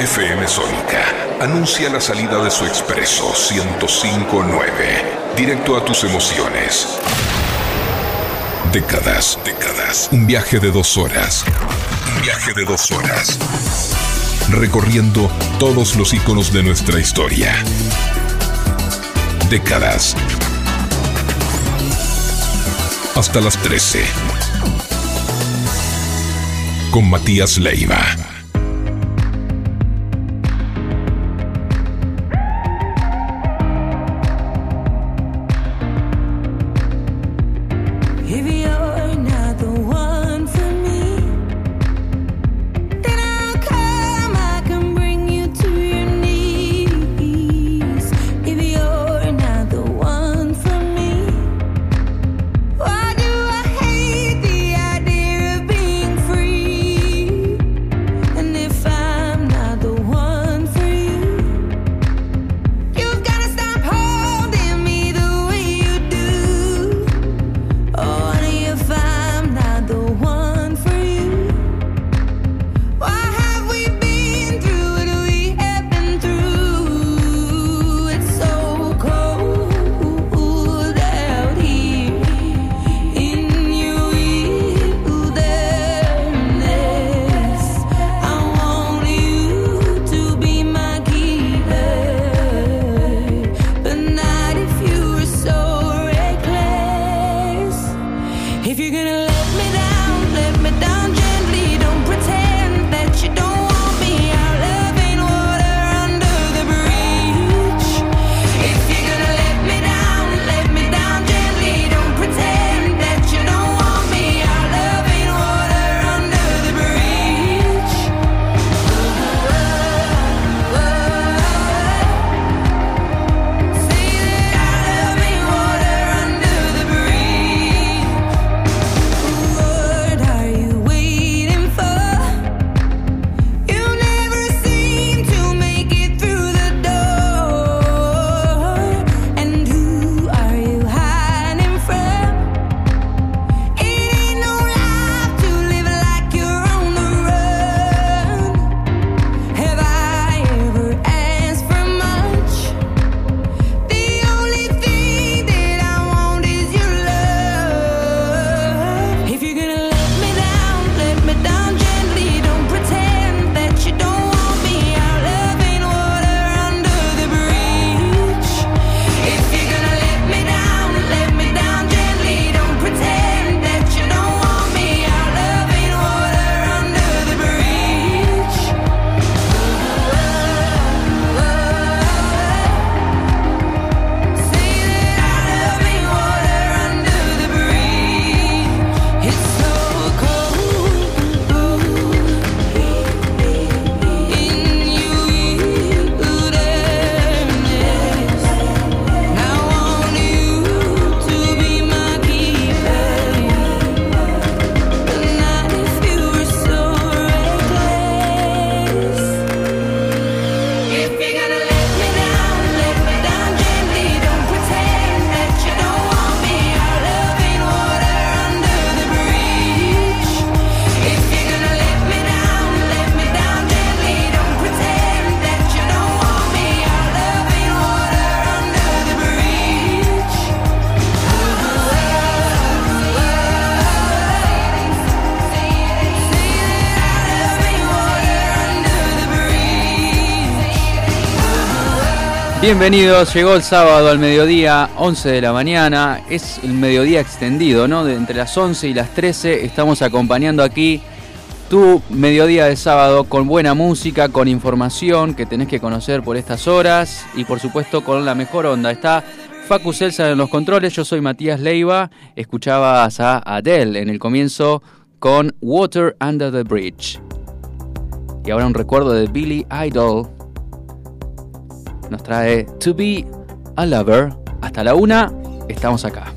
FM Sónica anuncia la salida de su expreso 1059, directo a tus emociones. Décadas, décadas. Un viaje de dos horas. Un viaje de dos horas. Recorriendo todos los iconos de nuestra historia. Décadas. Hasta las 13. Con Matías Leiva. Bienvenidos, llegó el sábado al mediodía, 11 de la mañana, es el mediodía extendido, ¿no? De entre las 11 y las 13 estamos acompañando aquí tu mediodía de sábado con buena música, con información que tenés que conocer por estas horas y por supuesto con la mejor onda. Está Facu Celsa en los controles, yo soy Matías Leiva, escuchabas a Adele en el comienzo con Water Under the Bridge. Y ahora un recuerdo de Billy Idol nos trae To Be a Lover. Hasta la una, estamos acá.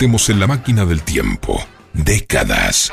En la máquina del tiempo. Décadas.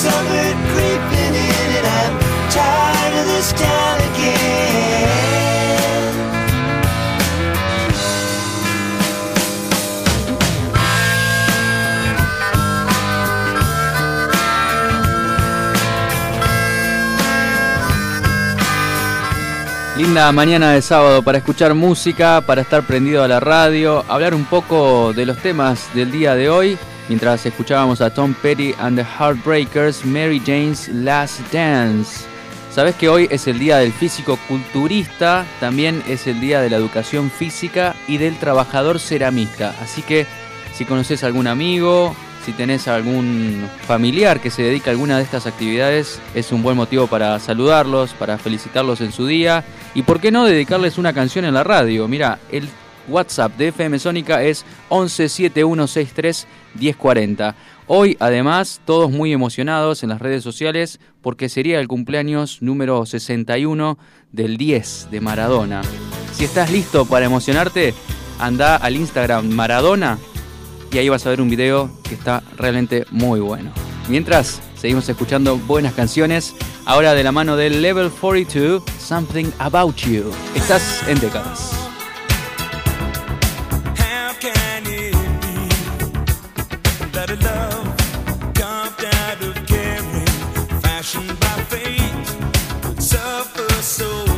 Summer creeping I'm tired of this. Linda mañana de sábado para escuchar música, para estar prendido a la radio, hablar un poco de los temas del día de hoy. Mientras escuchábamos a Tom Petty and the Heartbreakers, Mary Jane's Last Dance. Sabes que hoy es el día del físico culturista, también es el día de la educación física y del trabajador ceramista. Así que si conoces algún amigo, si tenés algún familiar que se dedica a alguna de estas actividades, es un buen motivo para saludarlos, para felicitarlos en su día y por qué no dedicarles una canción en la radio. Mira, el WhatsApp de FM Sónica es 117163 1040. Hoy, además, todos muy emocionados en las redes sociales porque sería el cumpleaños número 61 del 10 de Maradona. Si estás listo para emocionarte, anda al Instagram Maradona y ahí vas a ver un video que está realmente muy bueno. Mientras, seguimos escuchando buenas canciones, ahora de la mano del Level 42, Something About You. Estás en décadas. so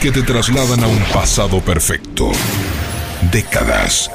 Que te trasladan a un pasado perfecto. Décadas.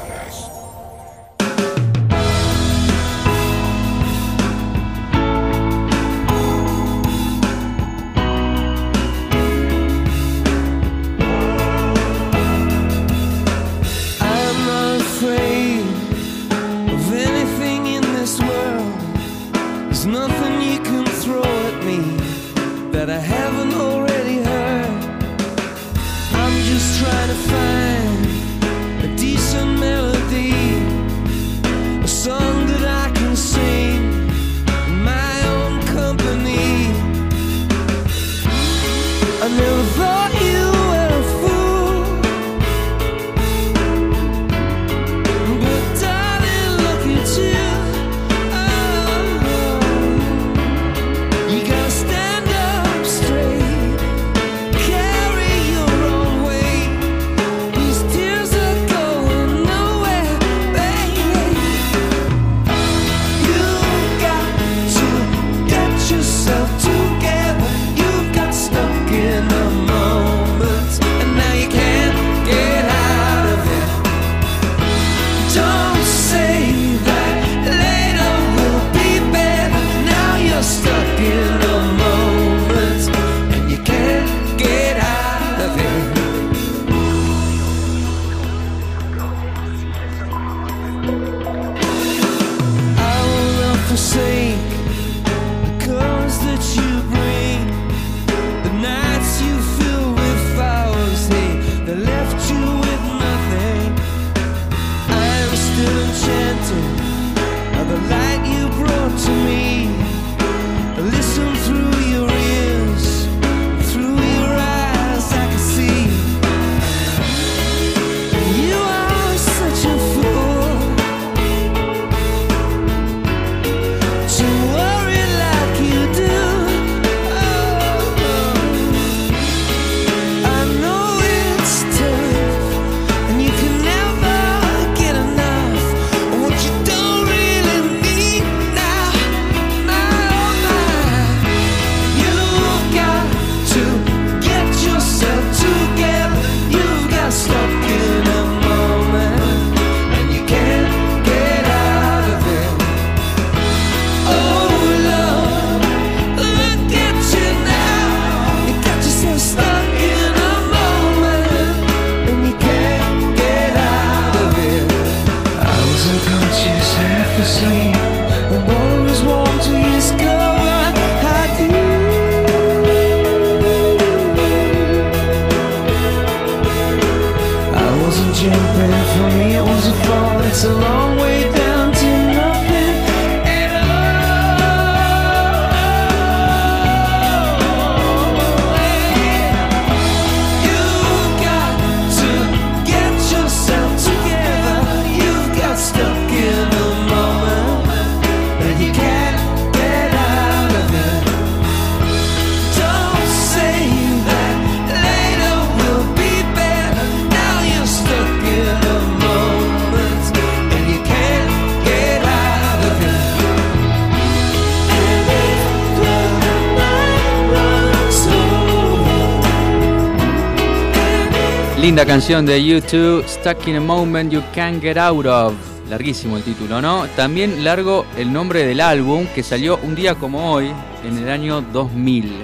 Linda canción de YouTube, Stuck in a Moment You Can't Get Out of. Larguísimo el título, ¿no? También largo el nombre del álbum que salió un día como hoy, en el año 2000.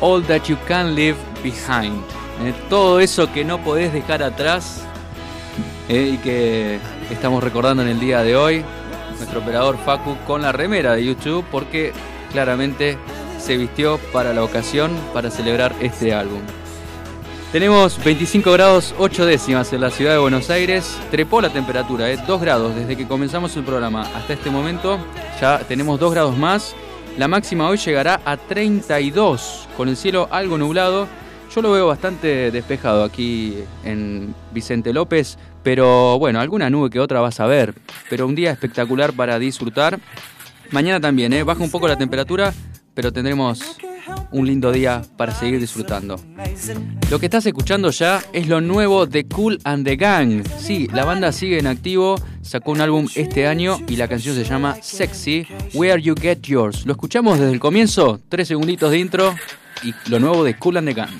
All That You Can Leave Behind. Eh, todo eso que no podés dejar atrás eh, y que estamos recordando en el día de hoy. Nuestro operador Facu con la remera de YouTube porque claramente se vistió para la ocasión, para celebrar este álbum. Tenemos 25 grados 8 décimas en la ciudad de Buenos Aires. Trepó la temperatura, ¿eh? 2 grados desde que comenzamos el programa hasta este momento. Ya tenemos 2 grados más. La máxima hoy llegará a 32 con el cielo algo nublado. Yo lo veo bastante despejado aquí en Vicente López, pero bueno, alguna nube que otra vas a ver. Pero un día espectacular para disfrutar. Mañana también, ¿eh? baja un poco la temperatura, pero tendremos un lindo día para seguir disfrutando. Lo que estás escuchando ya es lo nuevo de Cool and the Gang. Sí, la banda sigue en activo, sacó un álbum este año y la canción se llama Sexy, Where You Get Yours. Lo escuchamos desde el comienzo, tres segunditos de intro y lo nuevo de Cool and the Gang.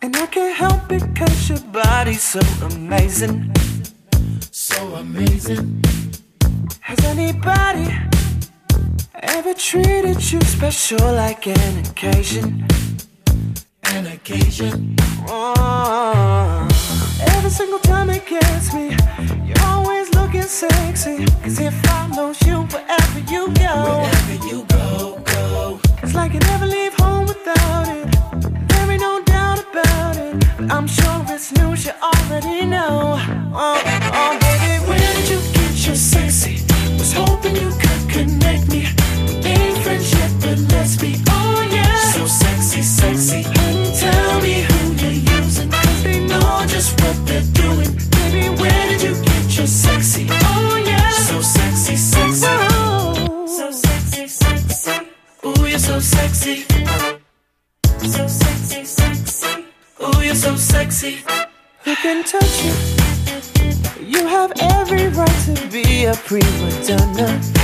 And I can't help your so amazing. So amazing. Ever treated you special like an occasion? An occasion. Oh, every single time it gets me, you're always looking sexy. Cause I lose you wherever you go. Wherever you go, go. It's like you never leave home without it. There ain't no doubt about it. But I'm sure it's news you already know. Oh. prima donna.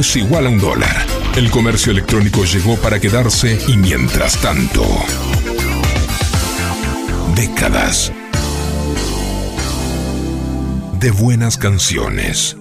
es igual a un dólar. El comercio electrónico llegó para quedarse y mientras tanto... Décadas de buenas canciones.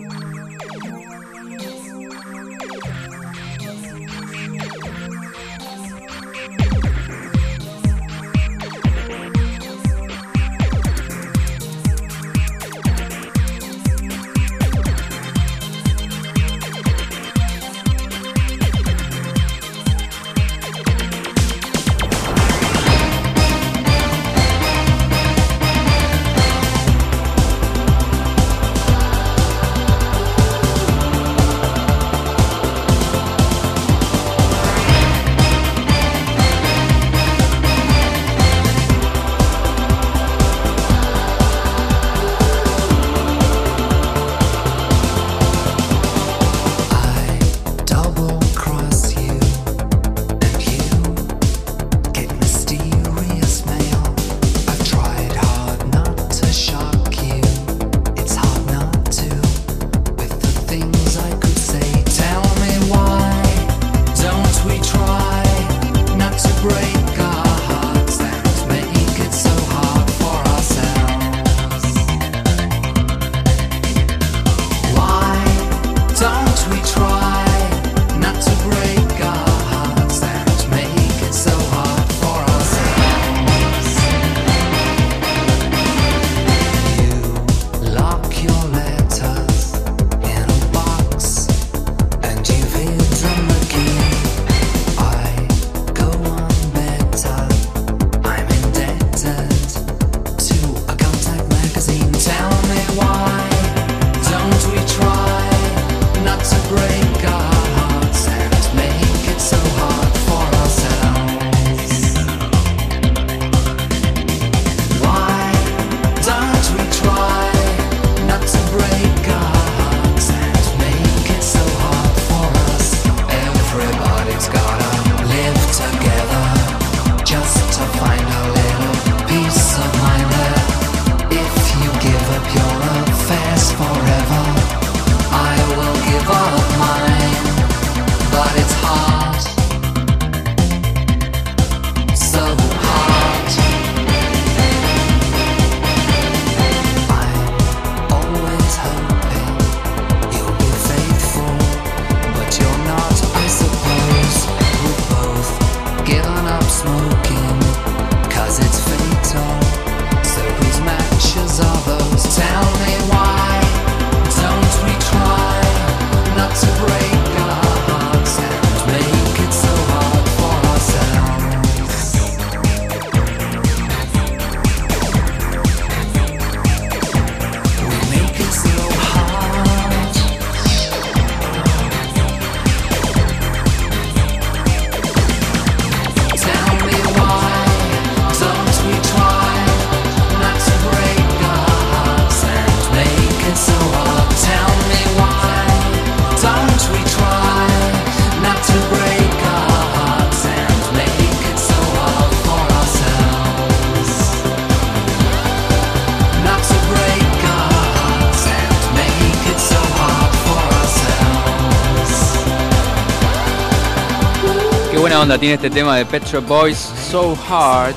Tiene este tema de Pet Shop Boys, So Hard.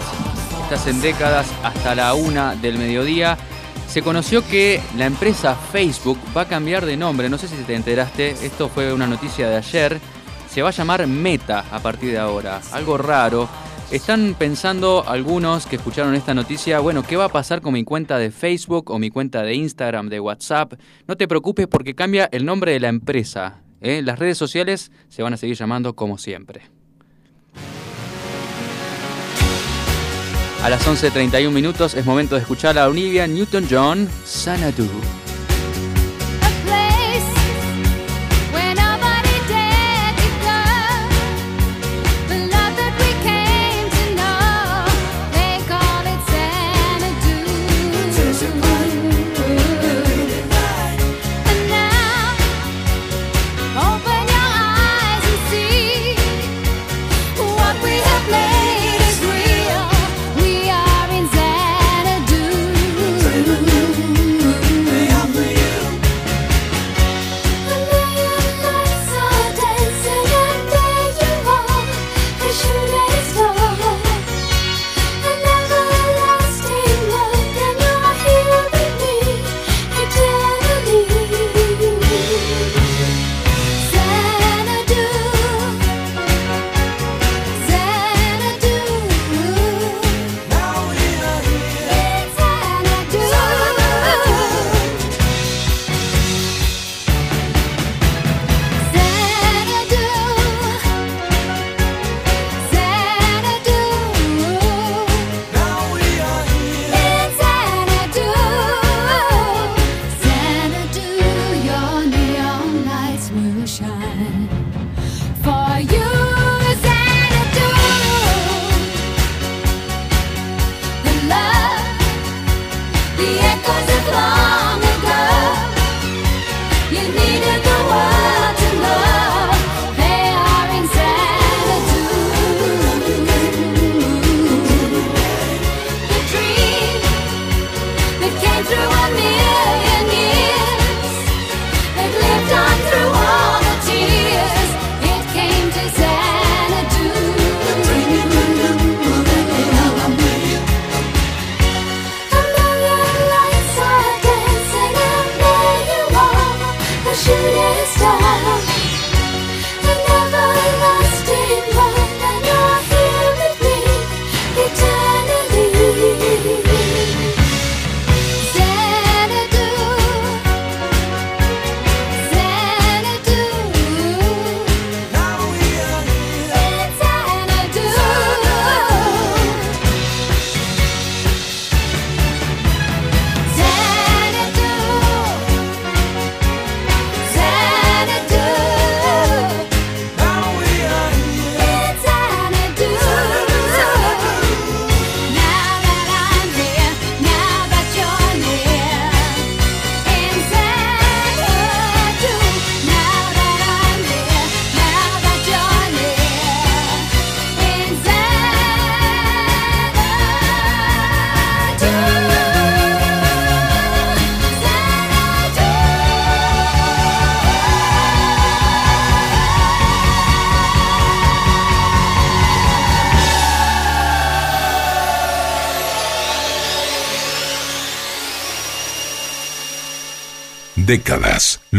Estás en décadas hasta la una del mediodía. Se conoció que la empresa Facebook va a cambiar de nombre. No sé si te enteraste, esto fue una noticia de ayer. Se va a llamar Meta a partir de ahora. Algo raro. Están pensando algunos que escucharon esta noticia, bueno, ¿qué va a pasar con mi cuenta de Facebook o mi cuenta de Instagram, de WhatsApp? No te preocupes porque cambia el nombre de la empresa. ¿eh? Las redes sociales se van a seguir llamando como siempre. A las 11.31 minutos es momento de escuchar a Olivia Newton-John, Sanadu.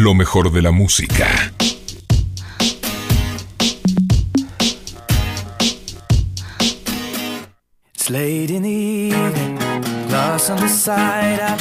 Lo mejor de la música. It's late in the evening, glass on the side. I've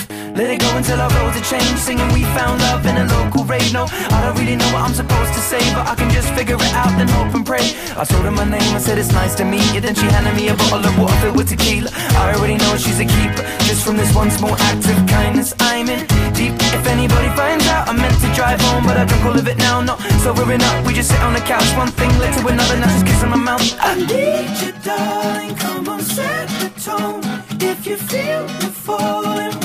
Let it go until our roads are changed. Singing we found love in a local rave. No, I don't really know what I'm supposed to say, but I can just figure it out, then hope and pray. I told her my name, I said it's nice to meet you. Then she handed me a bottle of water filled with tequila. I already know she's a keeper. Just from this one small act of kindness, I'm in deep. If anybody finds out, I meant to drive home, but I drunk all of it now. Not sobering up, we just sit on the couch. One thing led to another, now just kissing my mouth. I need you, darling. Come on, set the tone. If you feel the falling,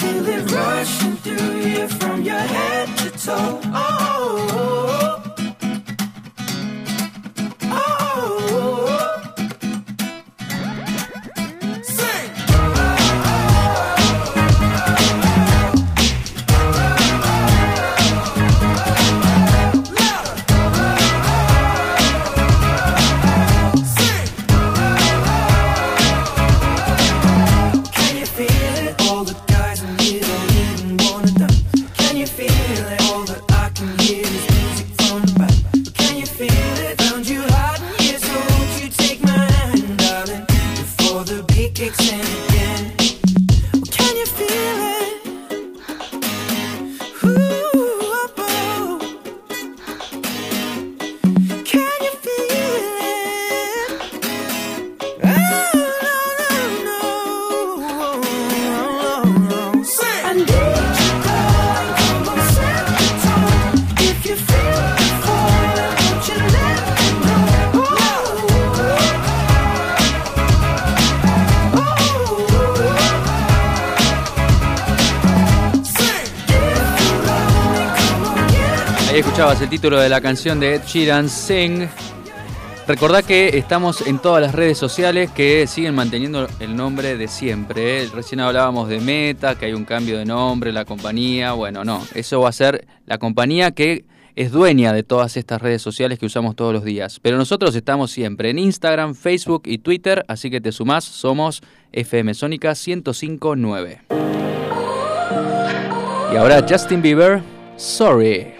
Feel it rushing through you from your head to toe. Oh. oh, oh. Título de la canción de Ed Sheeran, Sing. Recordá que estamos en todas las redes sociales que siguen manteniendo el nombre de siempre. ¿eh? Recién hablábamos de Meta, que hay un cambio de nombre, la compañía. Bueno, no, eso va a ser la compañía que es dueña de todas estas redes sociales que usamos todos los días. Pero nosotros estamos siempre en Instagram, Facebook y Twitter, así que te sumás, somos FM Sónica 1059. Y ahora Justin Bieber, Sorry.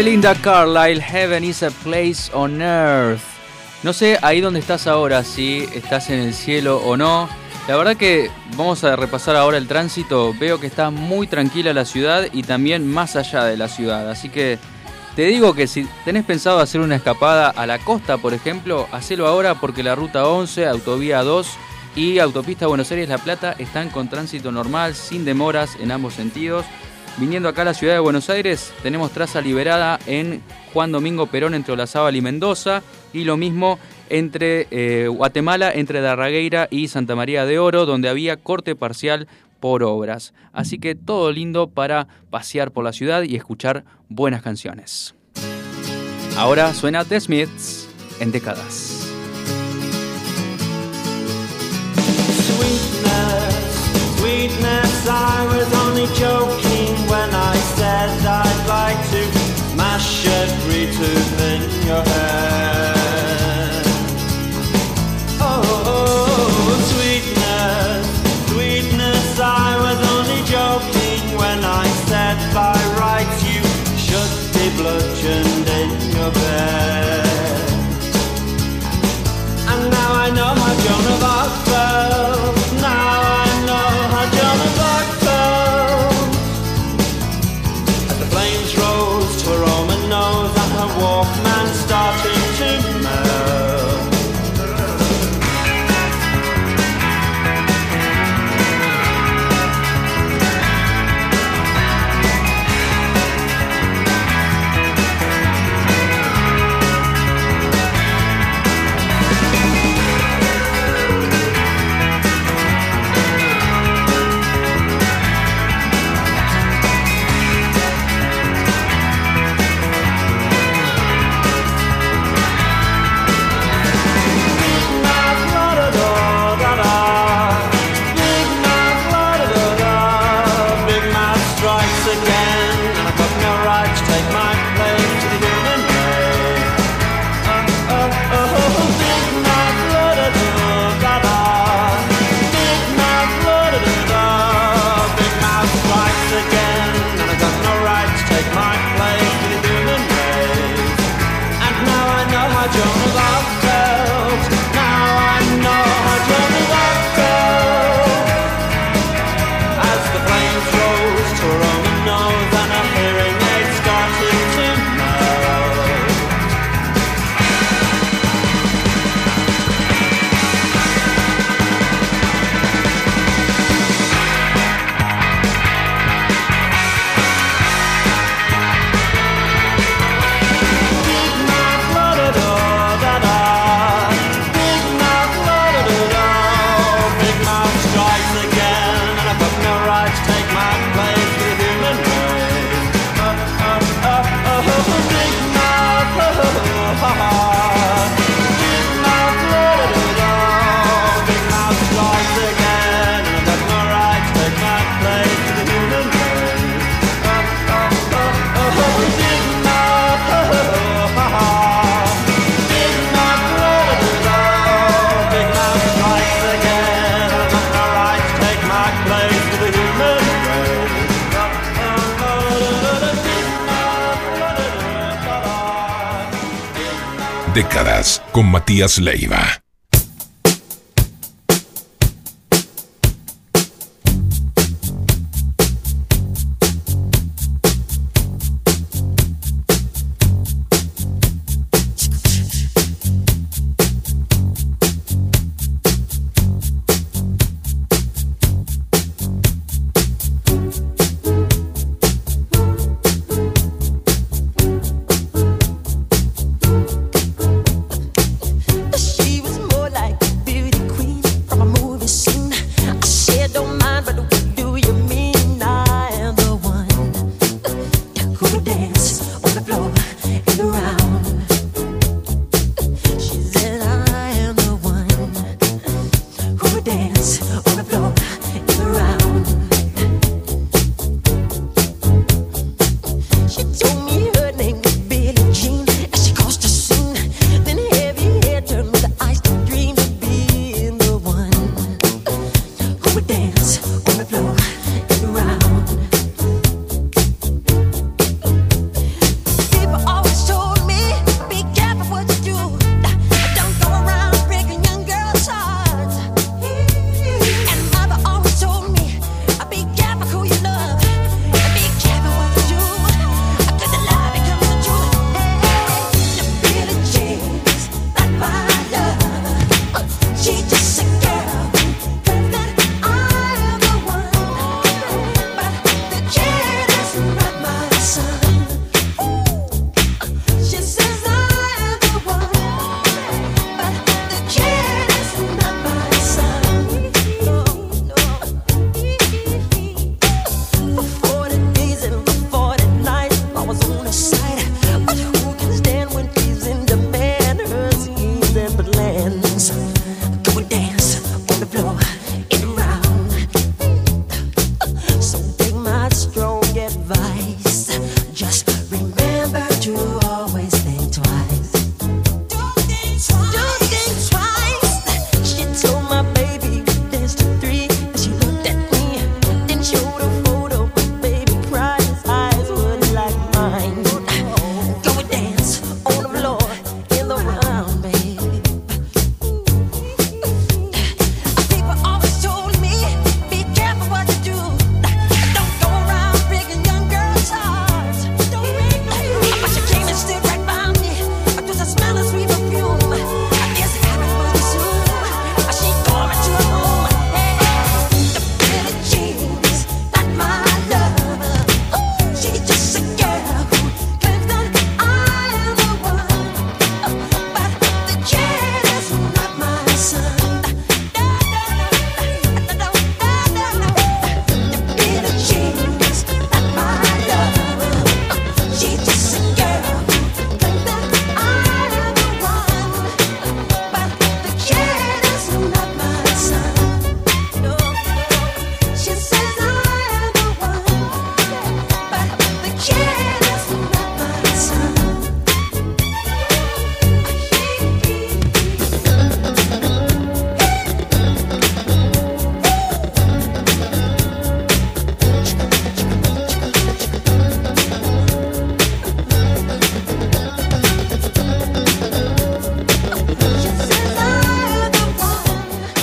Belinda Carlisle, Heaven is a place on earth. No sé ahí donde estás ahora, si estás en el cielo o no. La verdad que vamos a repasar ahora el tránsito. Veo que está muy tranquila la ciudad y también más allá de la ciudad. Así que te digo que si tenés pensado hacer una escapada a la costa, por ejemplo, hacelo ahora porque la ruta 11, autovía 2 y autopista Buenos Aires-La Plata están con tránsito normal, sin demoras en ambos sentidos. Viniendo acá a la ciudad de Buenos Aires, tenemos traza liberada en Juan Domingo Perón entre Olazábal y Mendoza, y lo mismo entre eh, Guatemala, entre Darragueira y Santa María de Oro, donde había corte parcial por obras. Así que todo lindo para pasear por la ciudad y escuchar buenas canciones. Ahora suena The Smiths en décadas. When I said I'd like to mash every tooth in your head. con Matías Leiva.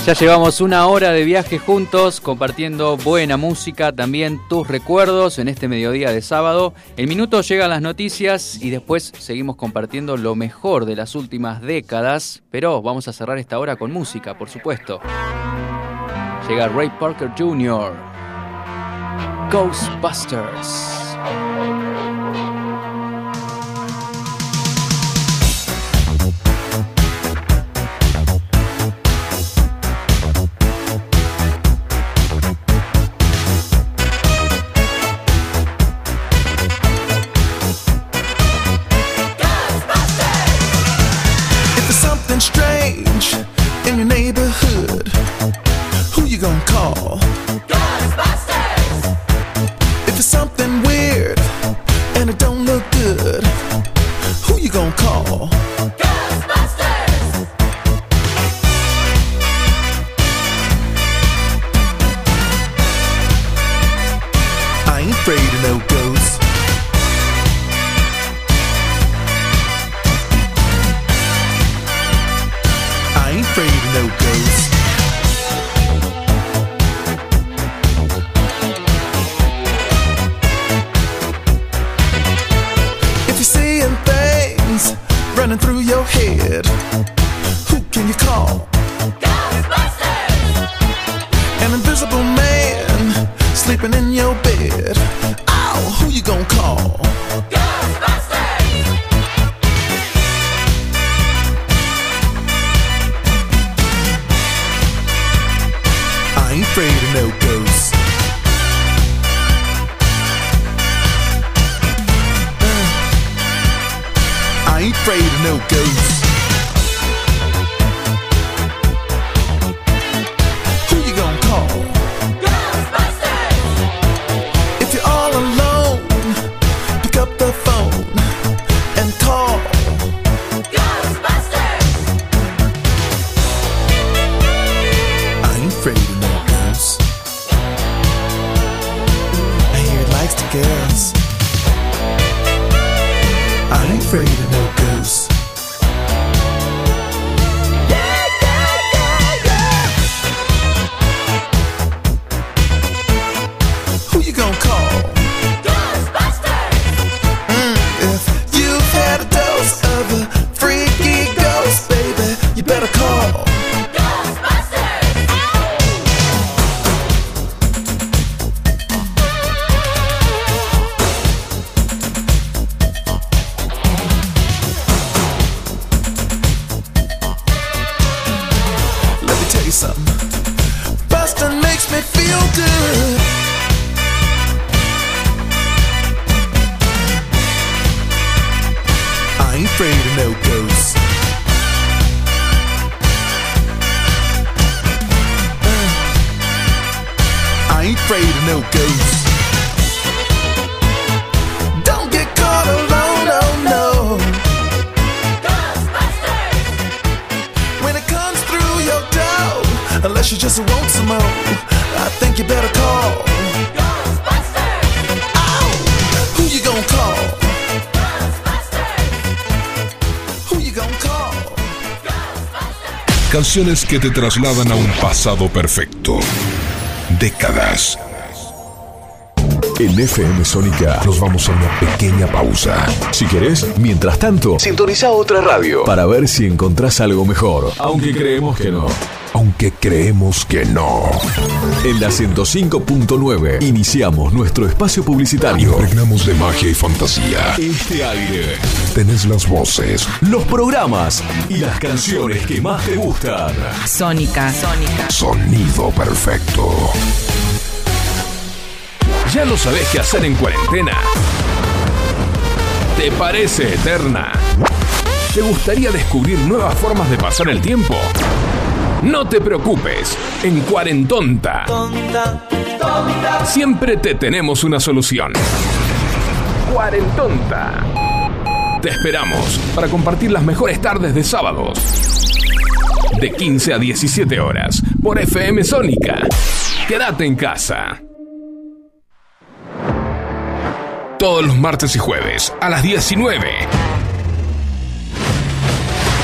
Ya llevamos una hora de viaje juntos, compartiendo buena música, también tus recuerdos en este mediodía de sábado. El minuto llegan las noticias y después seguimos compartiendo lo mejor de las últimas décadas, pero vamos a cerrar esta hora con música, por supuesto. Llega Ray Parker Jr. Ghostbusters. Que te trasladan a un pasado perfecto. Décadas. En FM Sónica nos vamos a una pequeña pausa. Si querés, mientras tanto, sintoniza otra radio para ver si encontrás algo mejor. Aunque creemos que no. Aunque creemos que no. En la 105.9 iniciamos nuestro espacio publicitario. Impregnamos de magia y fantasía. Este aire. Tenés las voces, Los programas y las canciones que más te gustan. Sónica. Sónica. sonido perfecto. ¿Ya no sabés qué hacer en cuarentena? ¿Te parece eterna? ¿Te gustaría descubrir nuevas formas de pasar el tiempo? No te preocupes, en Cuarentonta siempre te tenemos una solución. Cuarentonta. Te esperamos para compartir las mejores tardes de sábados. De 15 a 17 horas por FM Sónica. Quédate en casa. Todos los martes y jueves a las 19.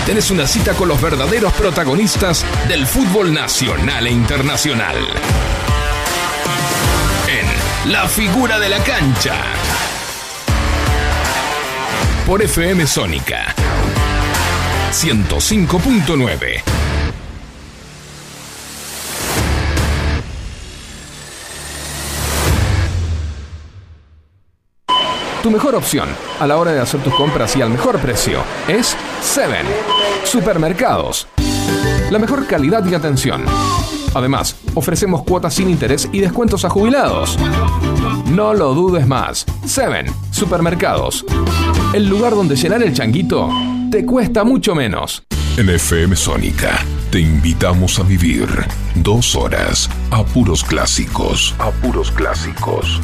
Tenés una cita con los verdaderos protagonistas del fútbol nacional e internacional. En La figura de la cancha. Por FM Sónica. 105.9. Tu mejor opción a la hora de hacer tus compras y al mejor precio es Seven Supermercados. La mejor calidad y atención. Además, ofrecemos cuotas sin interés y descuentos a jubilados. No lo dudes más. Seven Supermercados. El lugar donde llenar el changuito te cuesta mucho menos. En FM Sónica te invitamos a vivir dos horas a puros clásicos. A puros clásicos.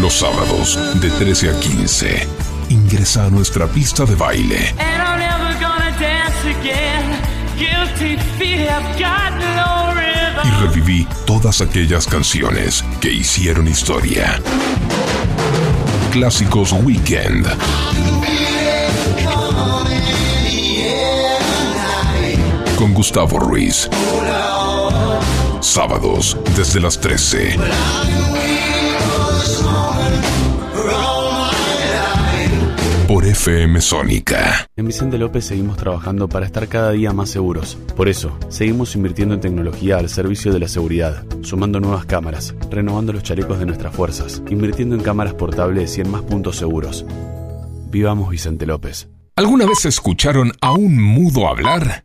Los sábados de 13 a 15. Ingresa a nuestra pista de baile y reviví todas aquellas canciones que hicieron historia. clásicos Weekend. Con Gustavo Ruiz. Sábados desde las 13. Por FM Sónica. En Vicente López seguimos trabajando para estar cada día más seguros. Por eso, seguimos invirtiendo en tecnología al servicio de la seguridad, sumando nuevas cámaras, renovando los chalecos de nuestras fuerzas, invirtiendo en cámaras portables y en más puntos seguros. Vivamos Vicente López. ¿Alguna vez escucharon a un mudo hablar?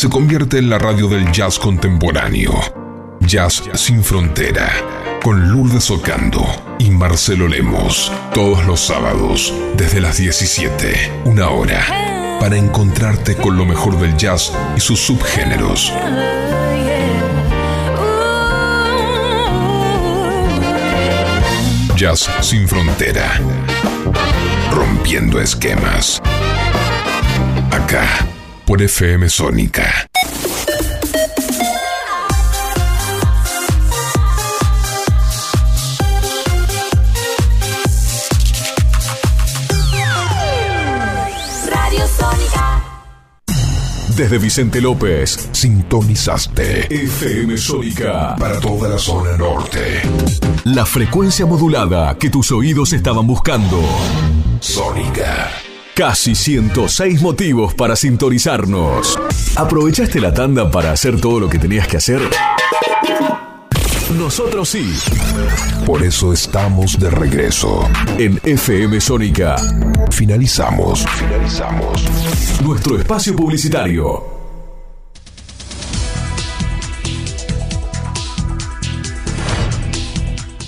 se convierte en la radio del jazz contemporáneo. Jazz sin frontera. Con Lourdes Ocando y Marcelo Lemos. Todos los sábados, desde las 17, una hora. Para encontrarte con lo mejor del jazz y sus subgéneros. Jazz sin frontera. Rompiendo esquemas. Acá, por FM Sónica. Radio Sónica. Desde Vicente López, sintonizaste FM Sónica para toda la zona norte. La frecuencia modulada que tus oídos estaban buscando. Sónica. Casi 106 motivos para sintonizarnos. ¿Aprovechaste la tanda para hacer todo lo que tenías que hacer? Nosotros sí. Por eso estamos de regreso. En FM Sónica. Finalizamos. Finalizamos. Nuestro espacio publicitario.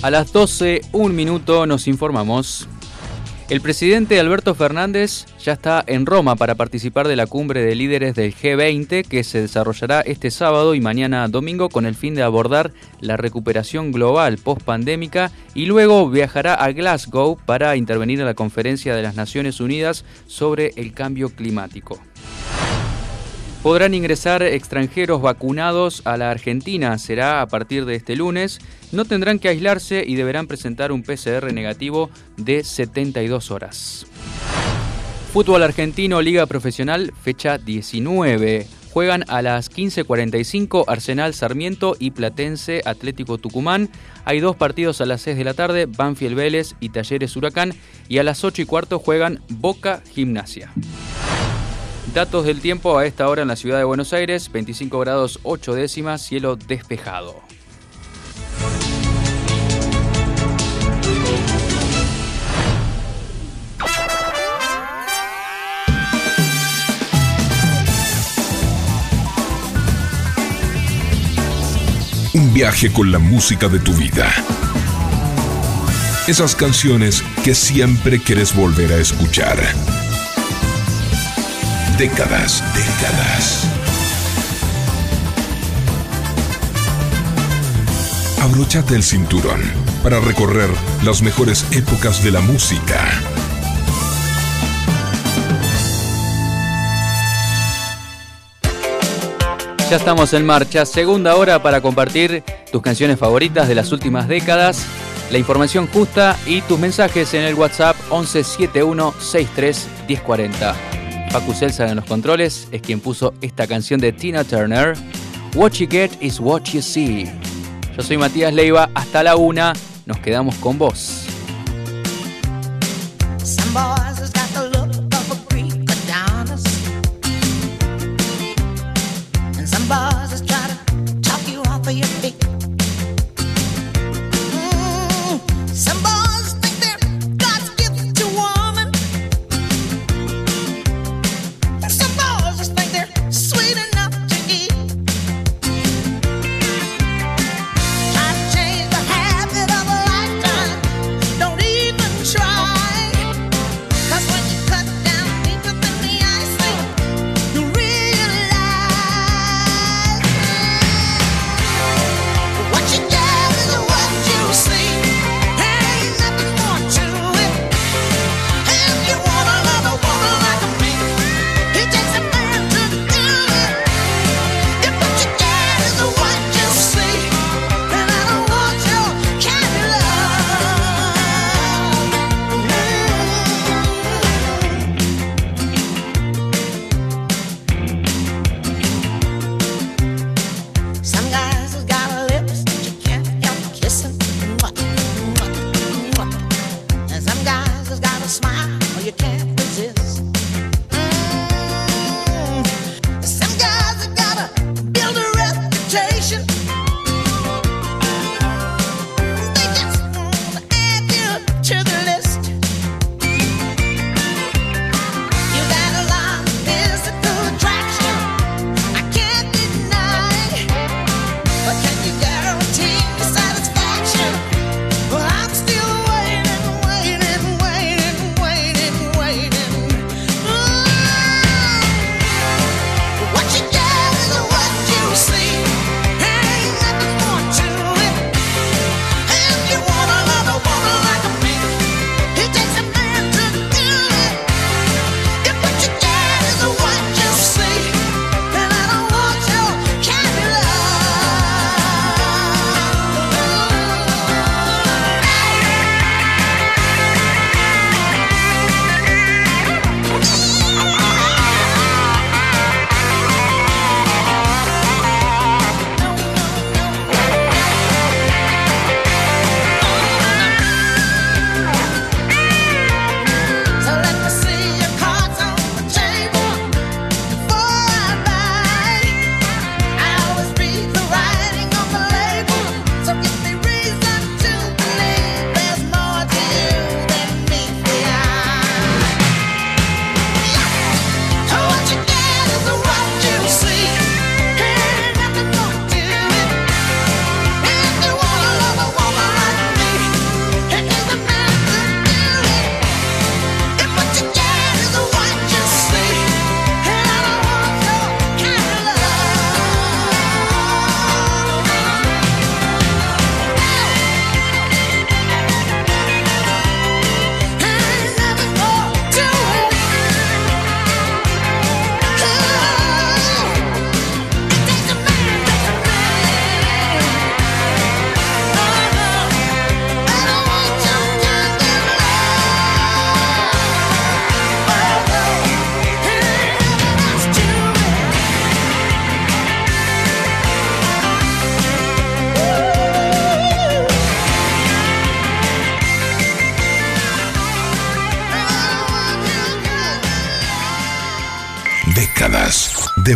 A las 12, un minuto, nos informamos. El presidente Alberto Fernández ya está en Roma para participar de la cumbre de líderes del G20 que se desarrollará este sábado y mañana domingo con el fin de abordar la recuperación global post-pandémica y luego viajará a Glasgow para intervenir en la conferencia de las Naciones Unidas sobre el cambio climático. Podrán ingresar extranjeros vacunados a la Argentina. Será a partir de este lunes. No tendrán que aislarse y deberán presentar un PCR negativo de 72 horas. Fútbol argentino, Liga Profesional, fecha 19. Juegan a las 15.45 Arsenal Sarmiento y Platense Atlético Tucumán. Hay dos partidos a las 6 de la tarde, Banfield Vélez y Talleres Huracán. Y a las 8 y cuarto juegan Boca Gimnasia. Datos del tiempo a esta hora en la ciudad de Buenos Aires, 25 grados 8 décimas, cielo despejado. Un viaje con la música de tu vida. Esas canciones que siempre quieres volver a escuchar. Décadas, décadas. Abróchate el cinturón para recorrer las mejores épocas de la música. Ya estamos en marcha, segunda hora para compartir tus canciones favoritas de las últimas décadas, la información justa y tus mensajes en el WhatsApp 1171 63 1040. Facu Celsa en los controles es quien puso esta canción de Tina Turner. What you get is what you see. Yo soy Matías Leiva, hasta la una, nos quedamos con vos.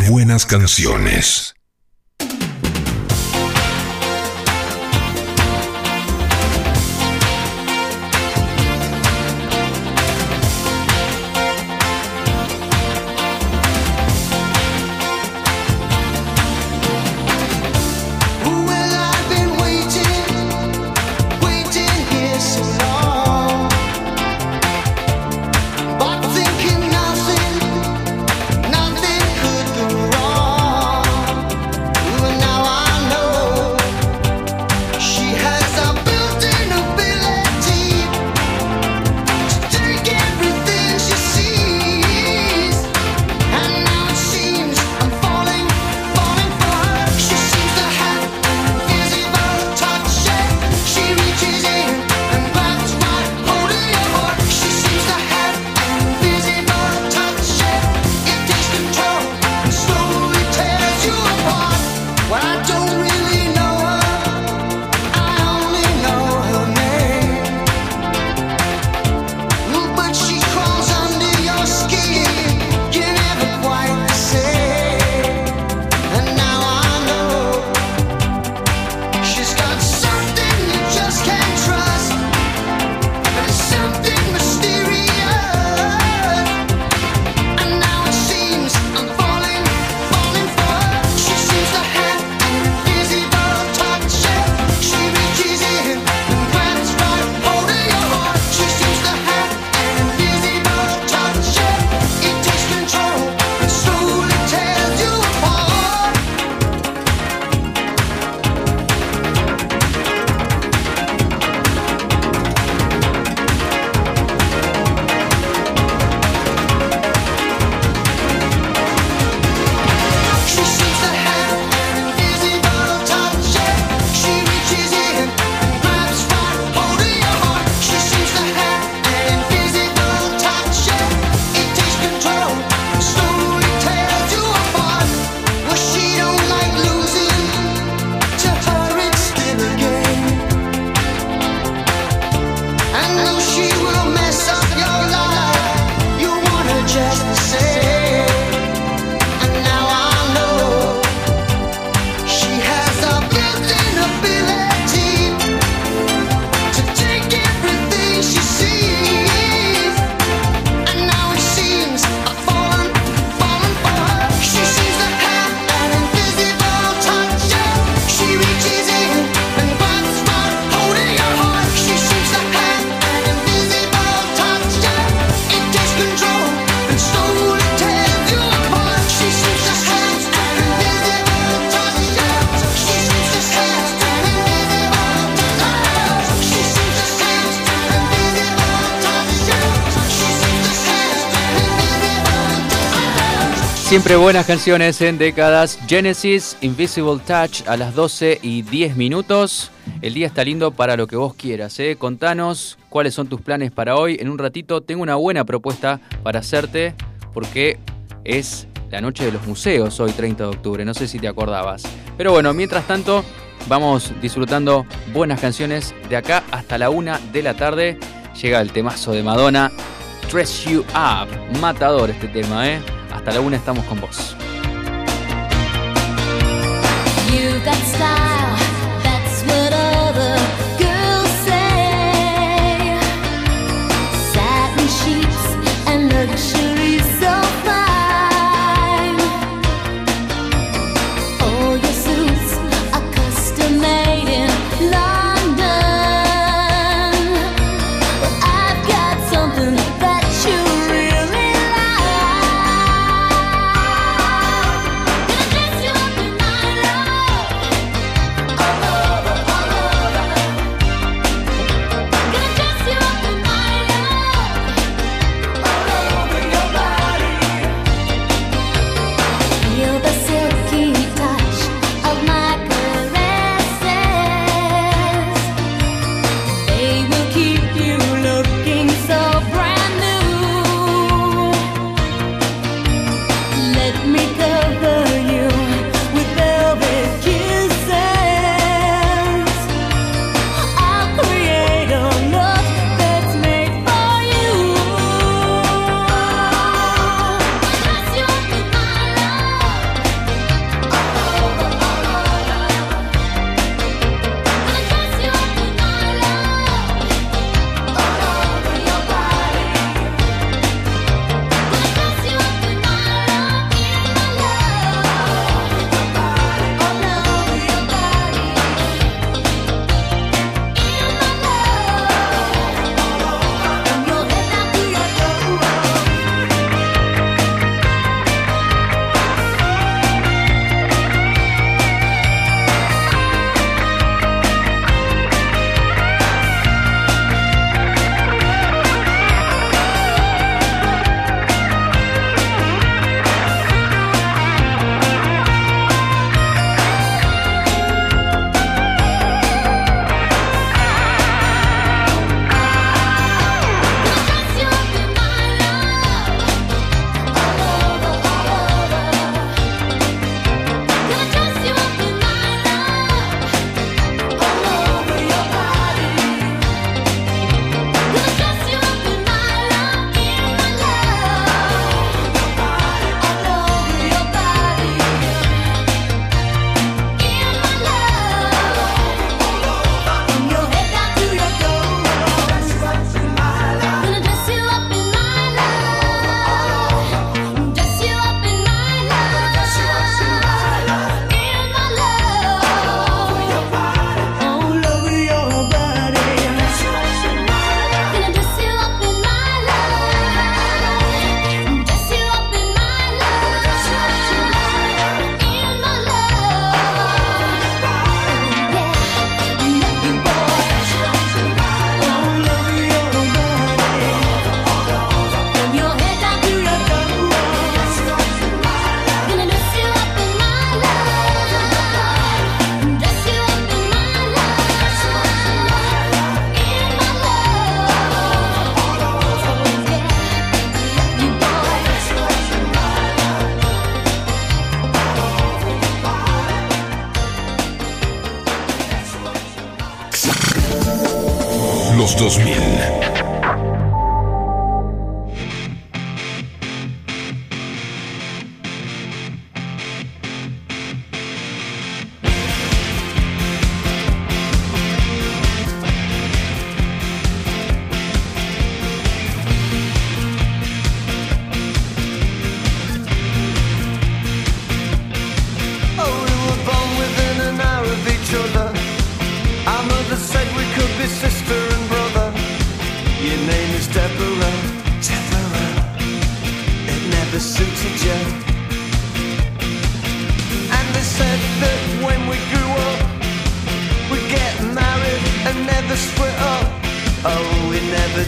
Buenas canciones. Siempre buenas canciones en décadas. Genesis, Invisible Touch a las 12 y 10 minutos. El día está lindo para lo que vos quieras. ¿eh? Contanos cuáles son tus planes para hoy. En un ratito tengo una buena propuesta para hacerte porque es la noche de los museos hoy 30 de octubre. No sé si te acordabas. Pero bueno, mientras tanto vamos disfrutando buenas canciones de acá hasta la una de la tarde. Llega el temazo de Madonna. Dress You Up. Matador este tema, ¿eh? Hasta la una estamos con vos.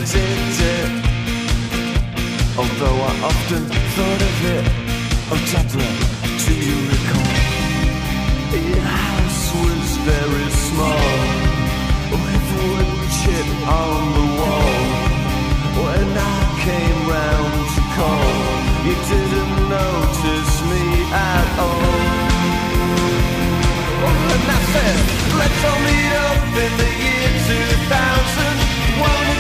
Did it. Although I often thought of it. Oh, Deborah, do you recall? Your house was very small, with wood chip on the wall. When I came round to call, you didn't notice me at all. And I said, let's all meet up in the year 2000. Won't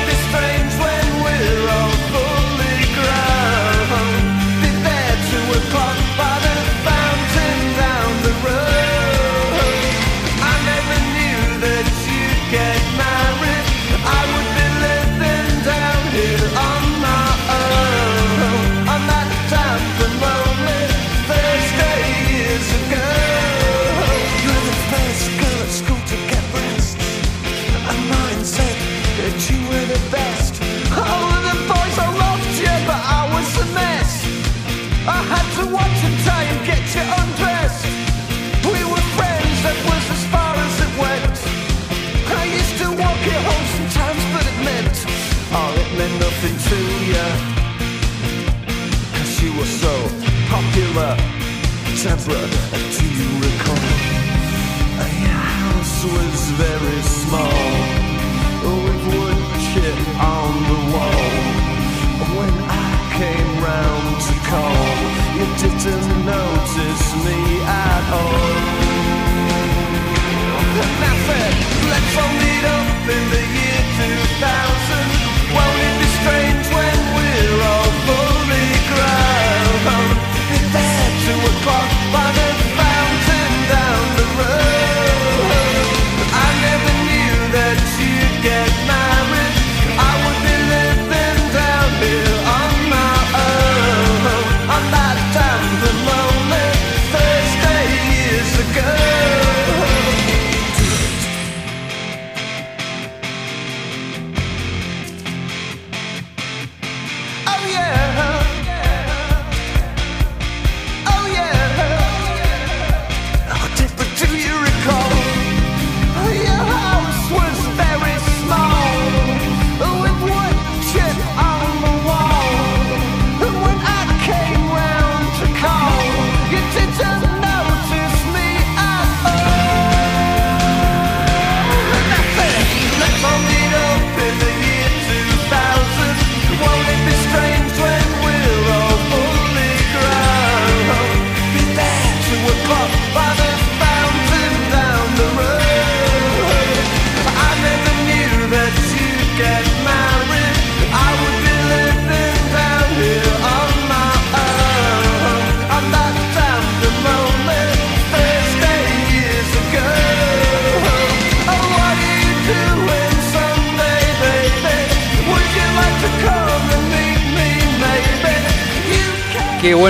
Deborah, do you recall? Your house was very small, with wood chip on the wall. When I came round to call, you didn't notice me at all. And I said, let's all meet up in the year 2000. Won't it be strange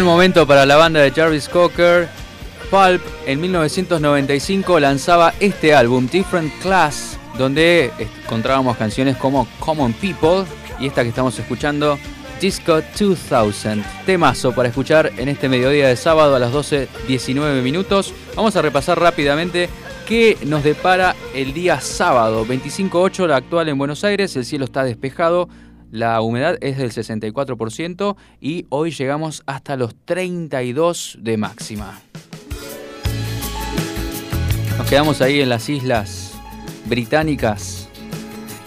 momento para la banda de Jarvis Cocker. Pulp en 1995 lanzaba este álbum, Different Class, donde encontrábamos canciones como Common People y esta que estamos escuchando, Disco 2000. Temazo para escuchar en este mediodía de sábado a las 12.19 minutos. Vamos a repasar rápidamente qué nos depara el día sábado, 25.8 la actual en Buenos Aires, el cielo está despejado. La humedad es del 64% y hoy llegamos hasta los 32 de máxima. Nos quedamos ahí en las islas británicas.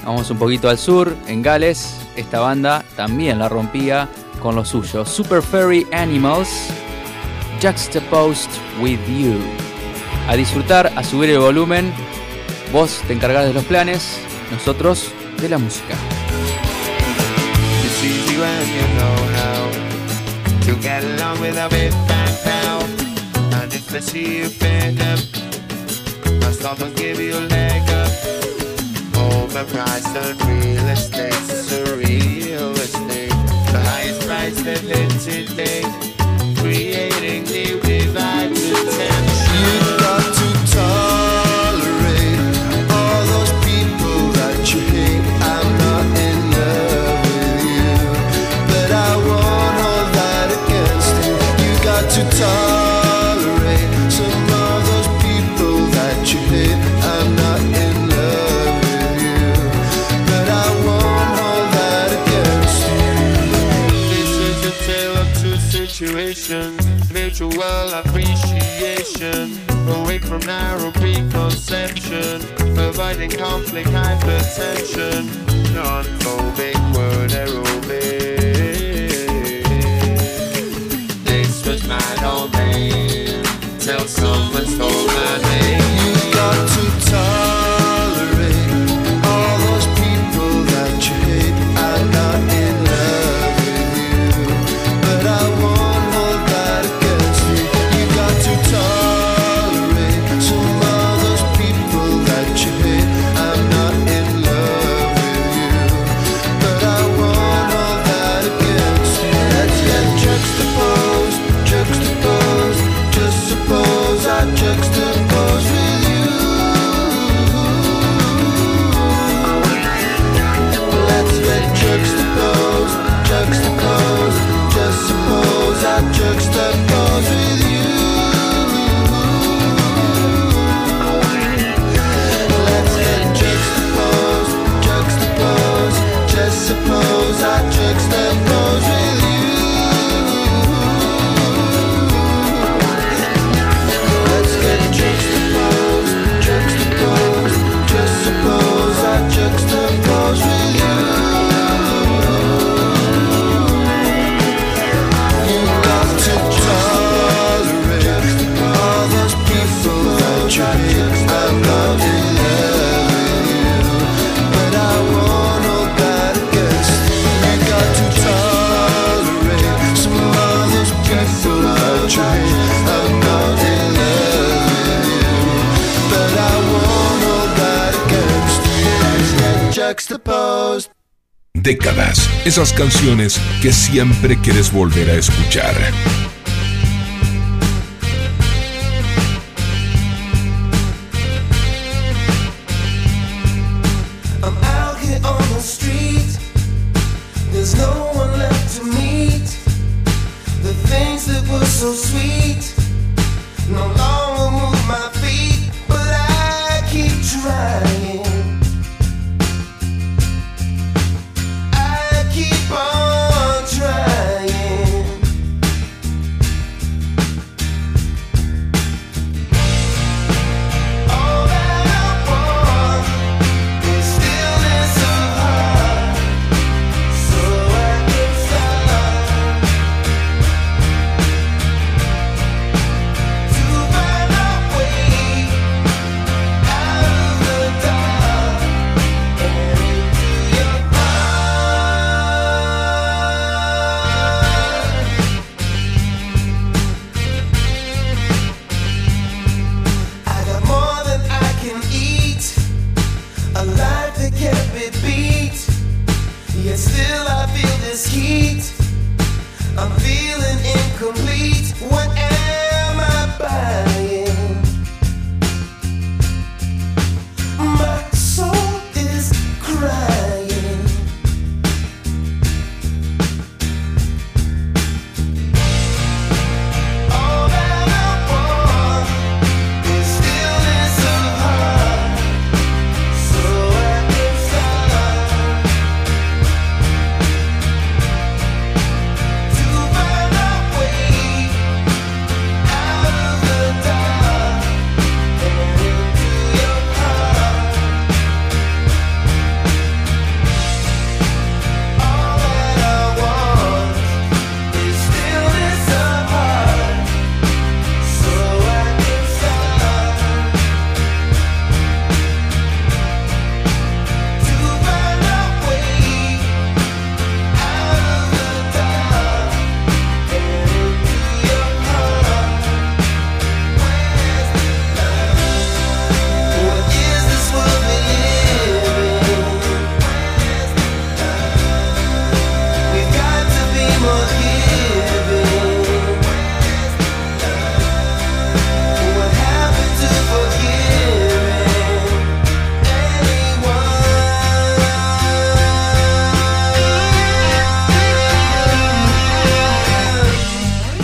Vamos un poquito al sur, en Gales. Esta banda también la rompía con lo suyo. Super Fairy Animals, Juxtaposed with You. A disfrutar, a subir el volumen. Vos te encargás de los planes, nosotros de la música. Easy when you know how to get along with a big fat pal. And if I see you fed up, I'll stop and give you a leg up. Overpriced on real estate, surreal estate. The highest price they've today. Creating new divide potential. You connection, away from narrow preconception, providing conflict, hypertension, non-phobic word aerobic. This was my domain, till someone stole my name. esas canciones que siempre quieres volver a escuchar.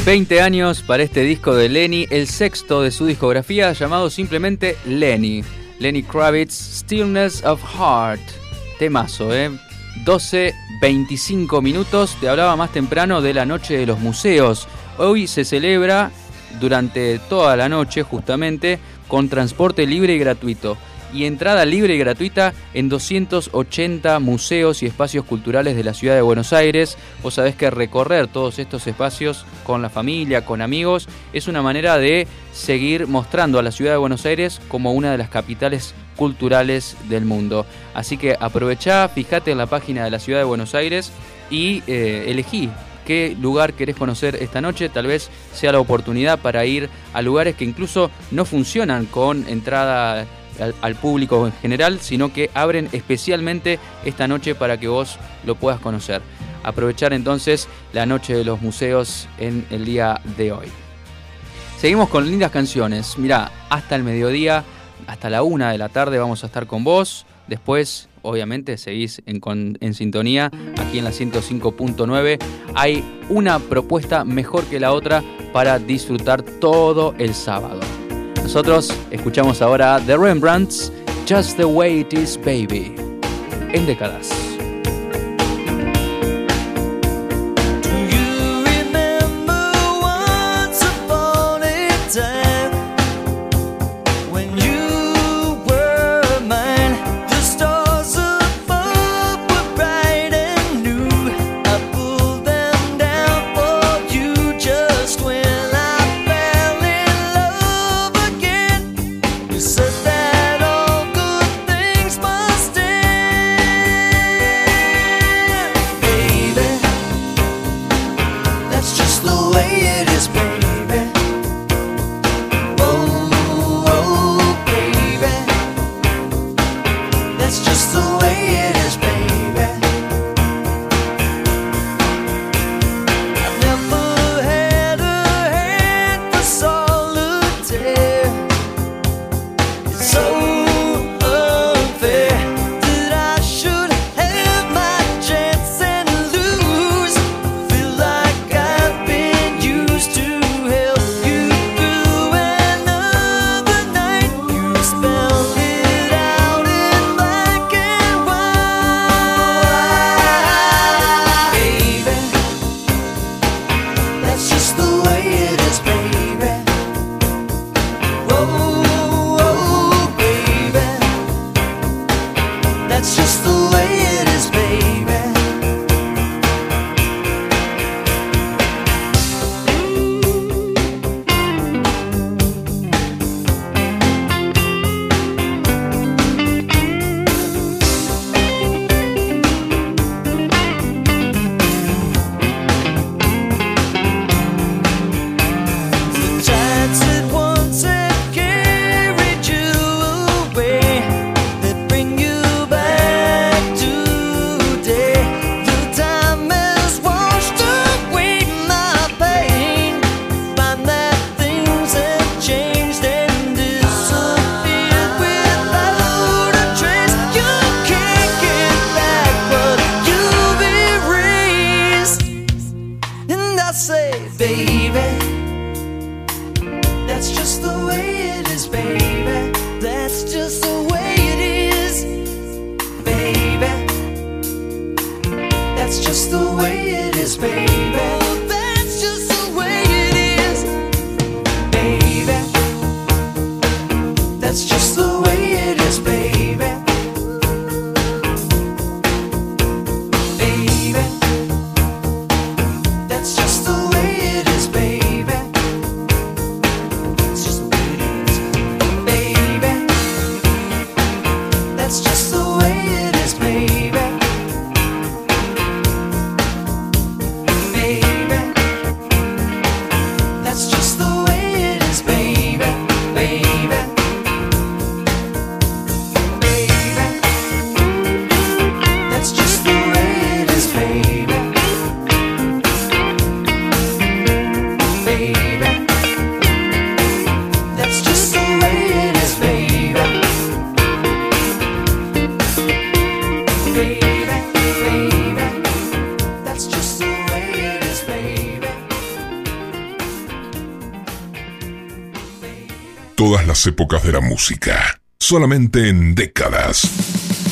20 años para este disco de Lenny, el sexto de su discografía llamado simplemente Lenny. Lenny Kravitz, Stillness of Heart. Temazo, ¿eh? 12, 25 minutos. Te hablaba más temprano de la Noche de los Museos. Hoy se celebra durante toda la noche justamente con transporte libre y gratuito y entrada libre y gratuita en 280 museos y espacios culturales de la ciudad de Buenos Aires. Vos sabés que recorrer todos estos espacios con la familia, con amigos, es una manera de seguir mostrando a la ciudad de Buenos Aires como una de las capitales culturales del mundo. Así que aprovechá, fíjate en la página de la ciudad de Buenos Aires y eh, elegí qué lugar querés conocer esta noche. Tal vez sea la oportunidad para ir a lugares que incluso no funcionan con entrada al, público en general, sino que abren especialmente esta noche para que vos lo puedas conocer. Aprovechar entonces la noche de los museos en el día de hoy. Seguimos con lindas canciones. Mirá, hasta el mediodía, hasta la una de la tarde vamos a estar con vos. Después, obviamente, seguís en, con- en sintonía aquí en la 105.9. Hay una propuesta mejor que la otra para disfrutar todo el sábado. Nosotros escuchamos ahora The Rembrandts, Just the Way It Is Baby, en décadas. Las épocas de la música, solamente en décadas.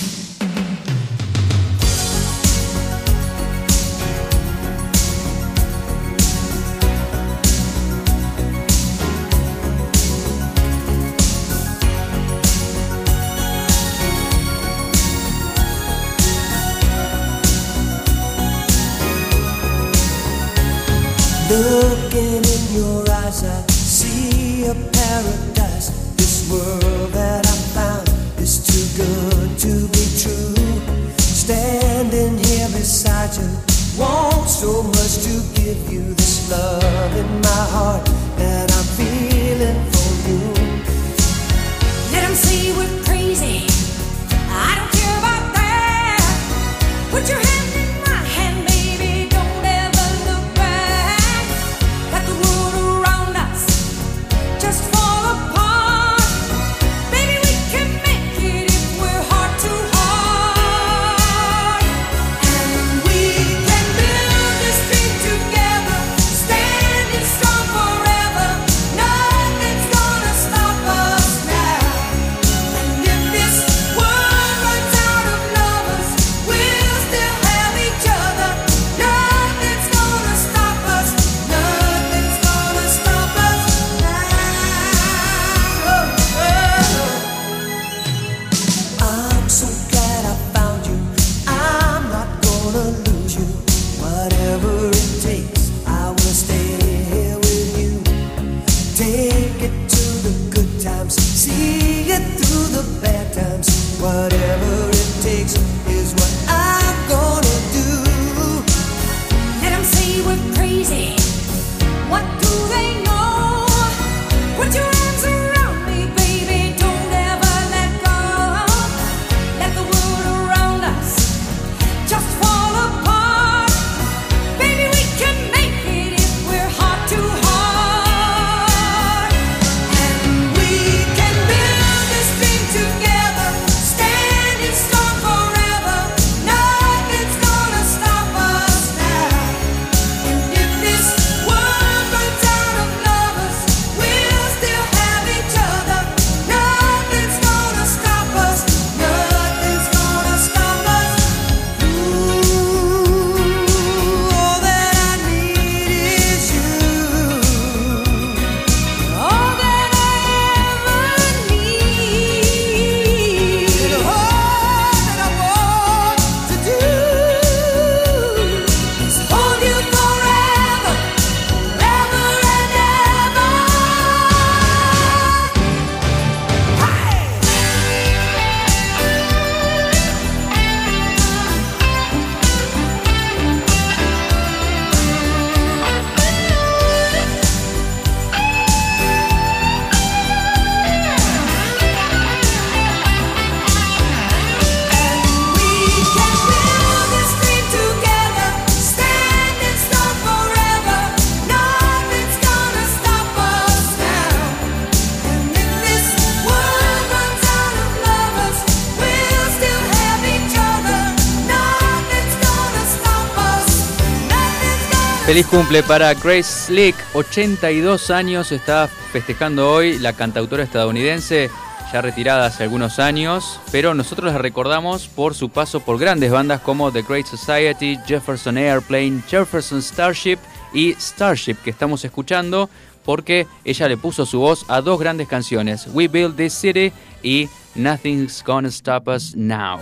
Feliz cumple para Grace Slick, 82 años, está festejando hoy la cantautora estadounidense, ya retirada hace algunos años, pero nosotros la recordamos por su paso por grandes bandas como The Great Society, Jefferson Airplane, Jefferson Starship y Starship, que estamos escuchando, porque ella le puso su voz a dos grandes canciones, We Build This City y Nothing's Gonna Stop Us Now.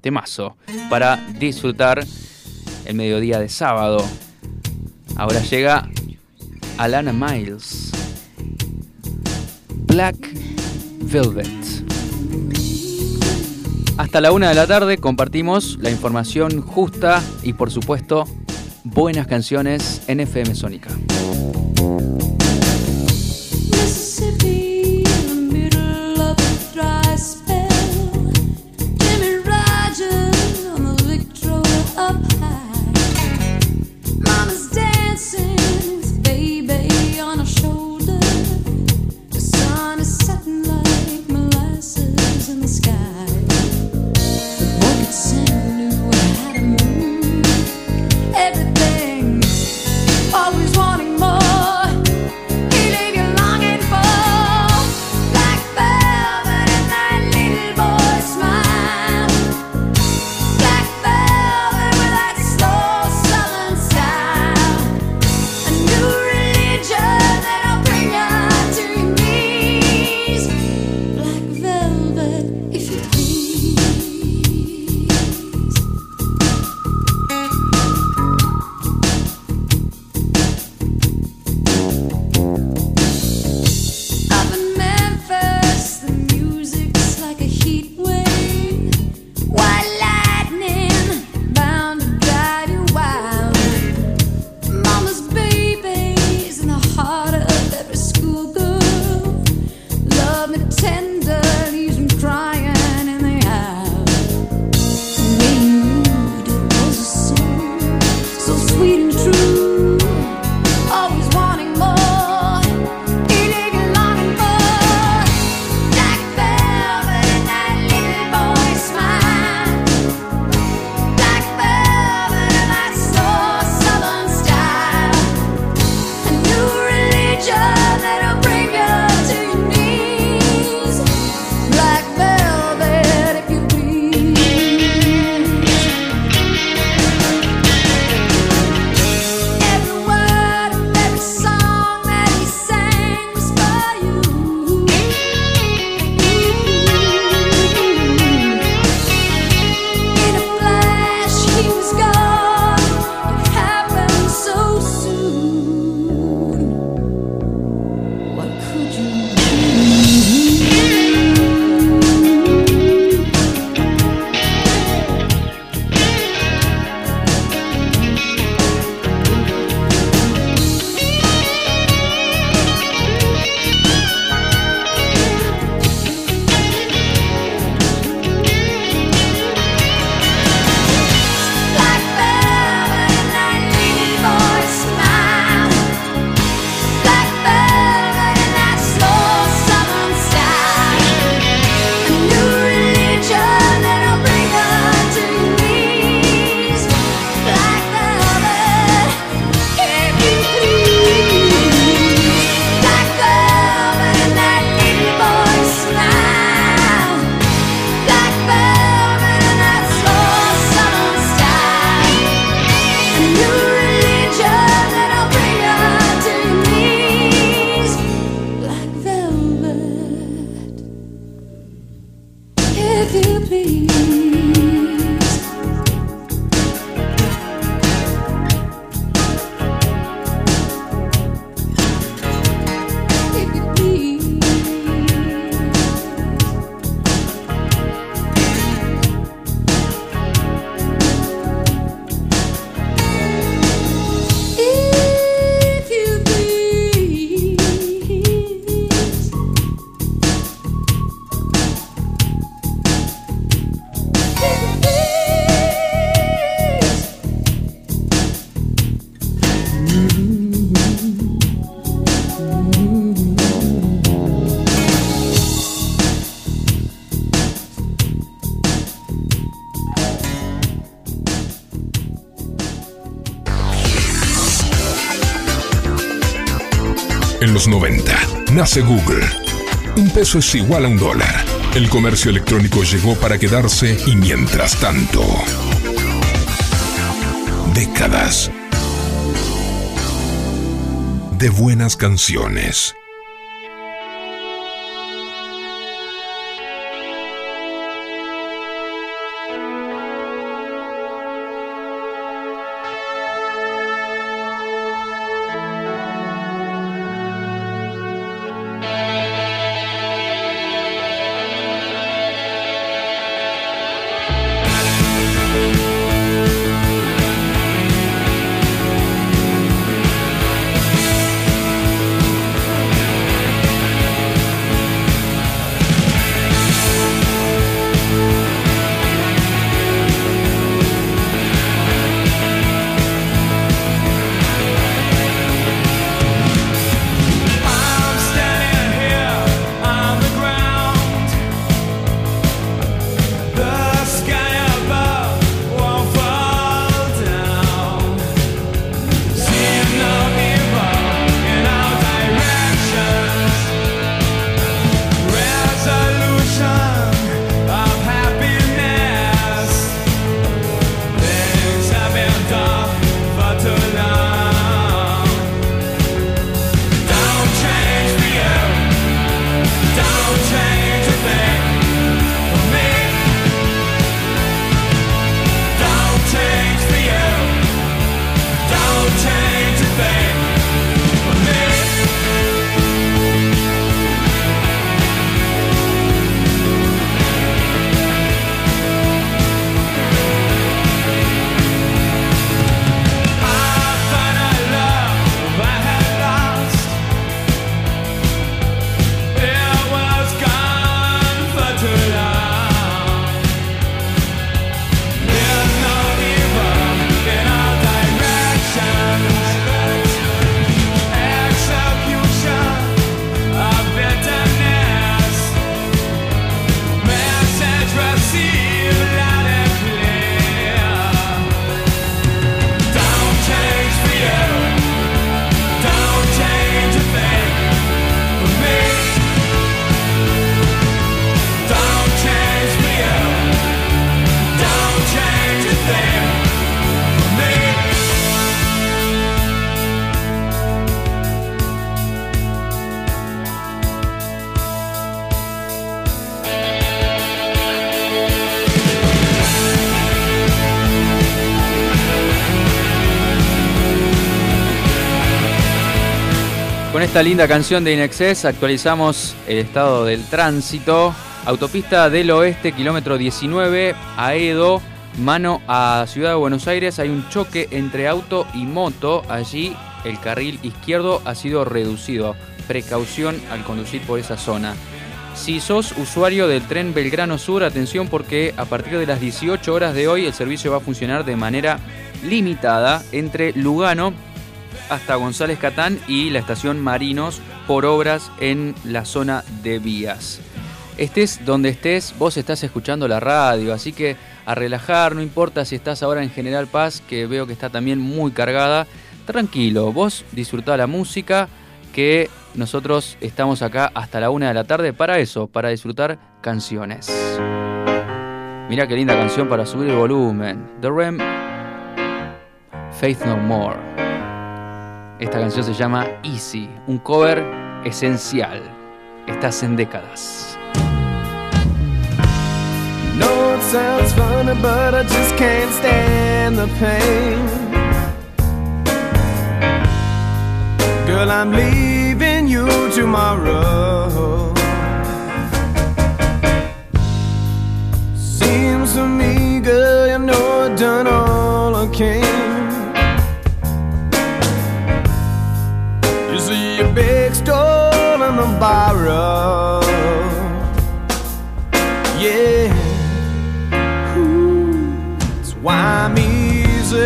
Temazo para disfrutar el mediodía de sábado. Ahora llega Alana Miles. Black Velvet. Hasta la una de la tarde compartimos la información justa y por supuesto buenas canciones en FM Sónica. Nace Google. Un peso es igual a un dólar. El comercio electrónico llegó para quedarse y mientras tanto... Décadas de buenas canciones. Esta linda canción de Inexcess actualizamos el estado del tránsito. Autopista del Oeste, kilómetro 19, Aedo, mano a Ciudad de Buenos Aires. Hay un choque entre auto y moto. Allí el carril izquierdo ha sido reducido. Precaución al conducir por esa zona. Si sos usuario del tren Belgrano Sur, atención porque a partir de las 18 horas de hoy el servicio va a funcionar de manera limitada entre Lugano hasta González Catán y la estación Marinos por obras en la zona de vías. Estés donde estés, vos estás escuchando la radio, así que a relajar, no importa si estás ahora en General Paz, que veo que está también muy cargada, tranquilo, vos disfrutá la música, que nosotros estamos acá hasta la una de la tarde para eso, para disfrutar canciones. Mira qué linda canción para subir el volumen. The Rem, Faith No More. Esta canción se llama Easy, un cover esencial. Estás en décadas. No, it sounds funny, but I just can't stand the pain. Girl, I'm leaving you tomorrow. Seems to me, girl, you know I've done all I can. Store and a borrow. Yeah. Ooh, That's why I'm easy.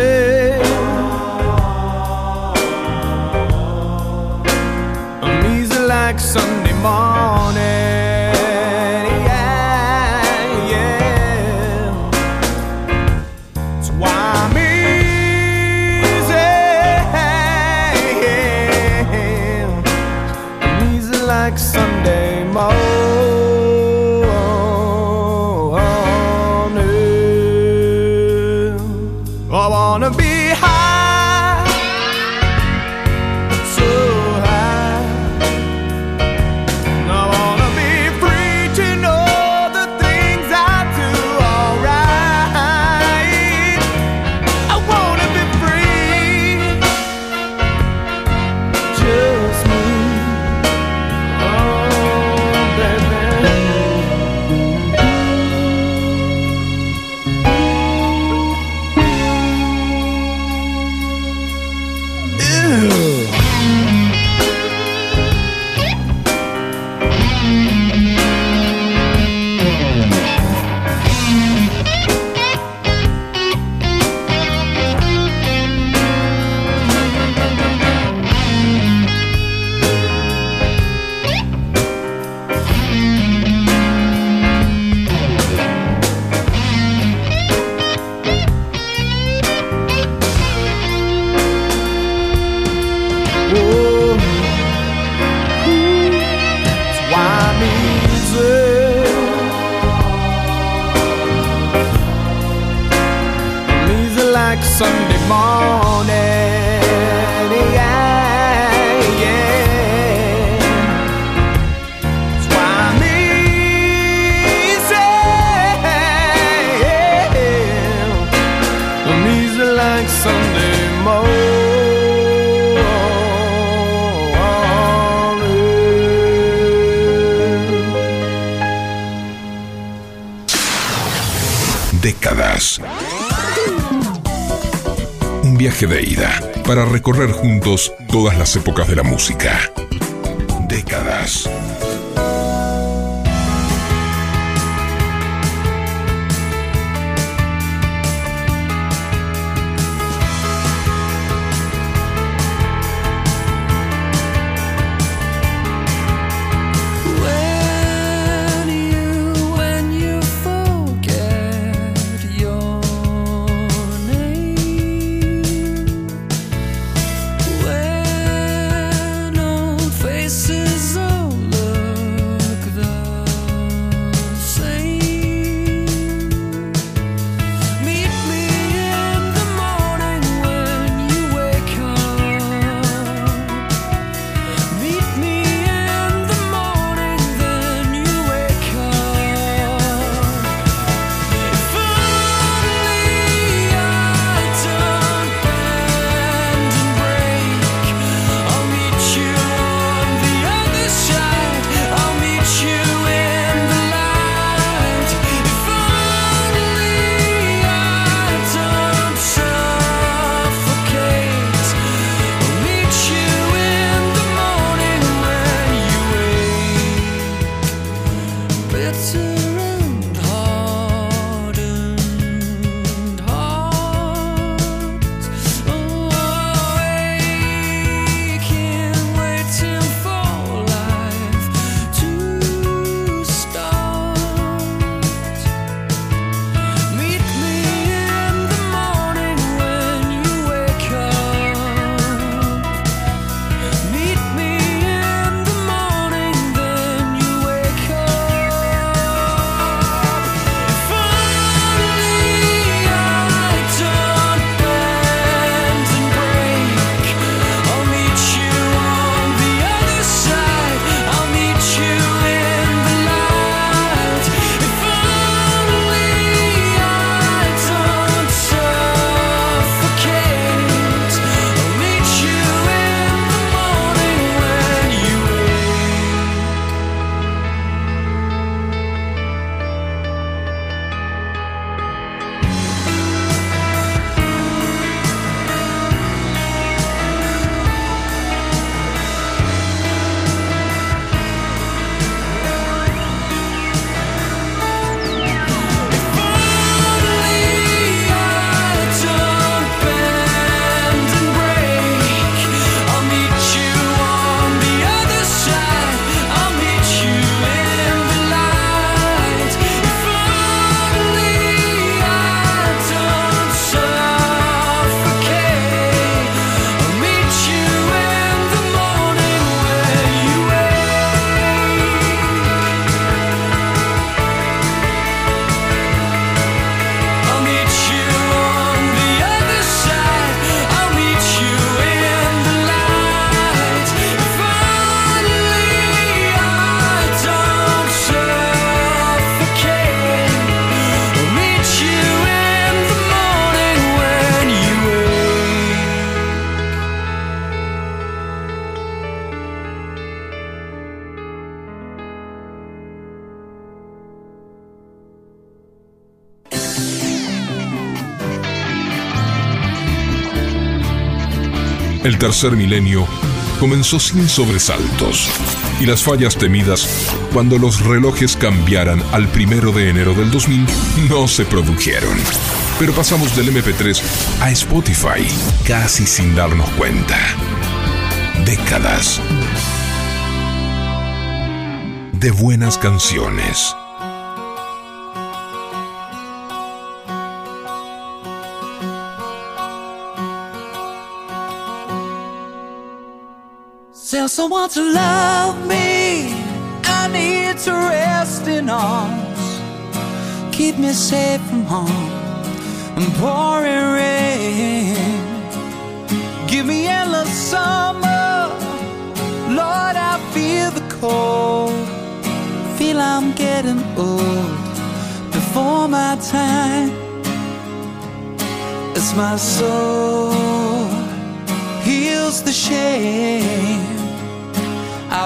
I'm easy like Sunday morning. Las épocas de la música. Tercer milenio comenzó sin sobresaltos y las fallas temidas cuando los relojes cambiaran al primero de enero del 2000 no se produjeron. Pero pasamos del MP3 a Spotify casi sin darnos cuenta. Décadas de buenas canciones. Someone to love me. I need to rest in arms. Keep me safe from harm and pouring rain. Give me endless summer. Lord, I feel the cold. Feel I'm getting old before my time. As my soul heals the shame.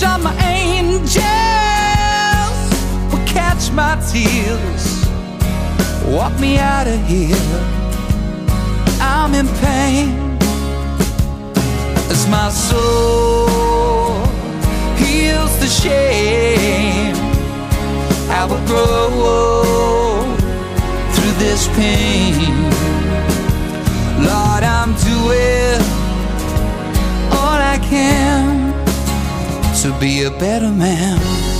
Rest assured, my angels will catch my tears, walk me out of here. I'm in pain as my soul heals the shame. I will grow through this pain. Lord, I'm doing be a better man.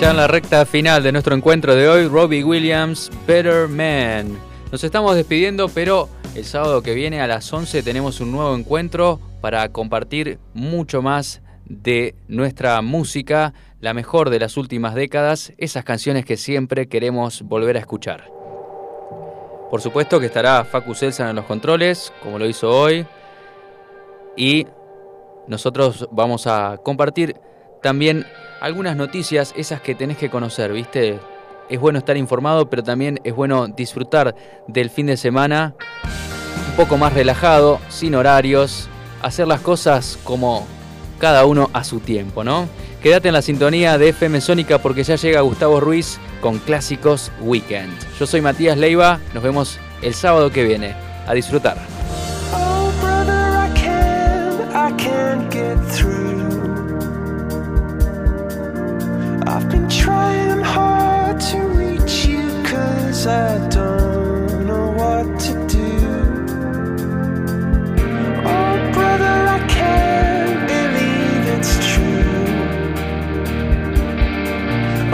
Ya en la recta final de nuestro encuentro de hoy, Robbie Williams, Better Man. Nos estamos despidiendo, pero el sábado que viene a las 11 tenemos un nuevo encuentro para compartir mucho más de nuestra música, la mejor de las últimas décadas, esas canciones que siempre queremos volver a escuchar. Por supuesto que estará Facu Selsan en los controles, como lo hizo hoy, y nosotros vamos a compartir también algunas noticias, esas que tenés que conocer, ¿viste? Es bueno estar informado, pero también es bueno disfrutar del fin de semana un poco más relajado, sin horarios, hacer las cosas como cada uno a su tiempo, ¿no? Quédate en la sintonía de FM Sónica porque ya llega Gustavo Ruiz con Clásicos Weekend. Yo soy Matías Leiva, nos vemos el sábado que viene. A disfrutar. Oh,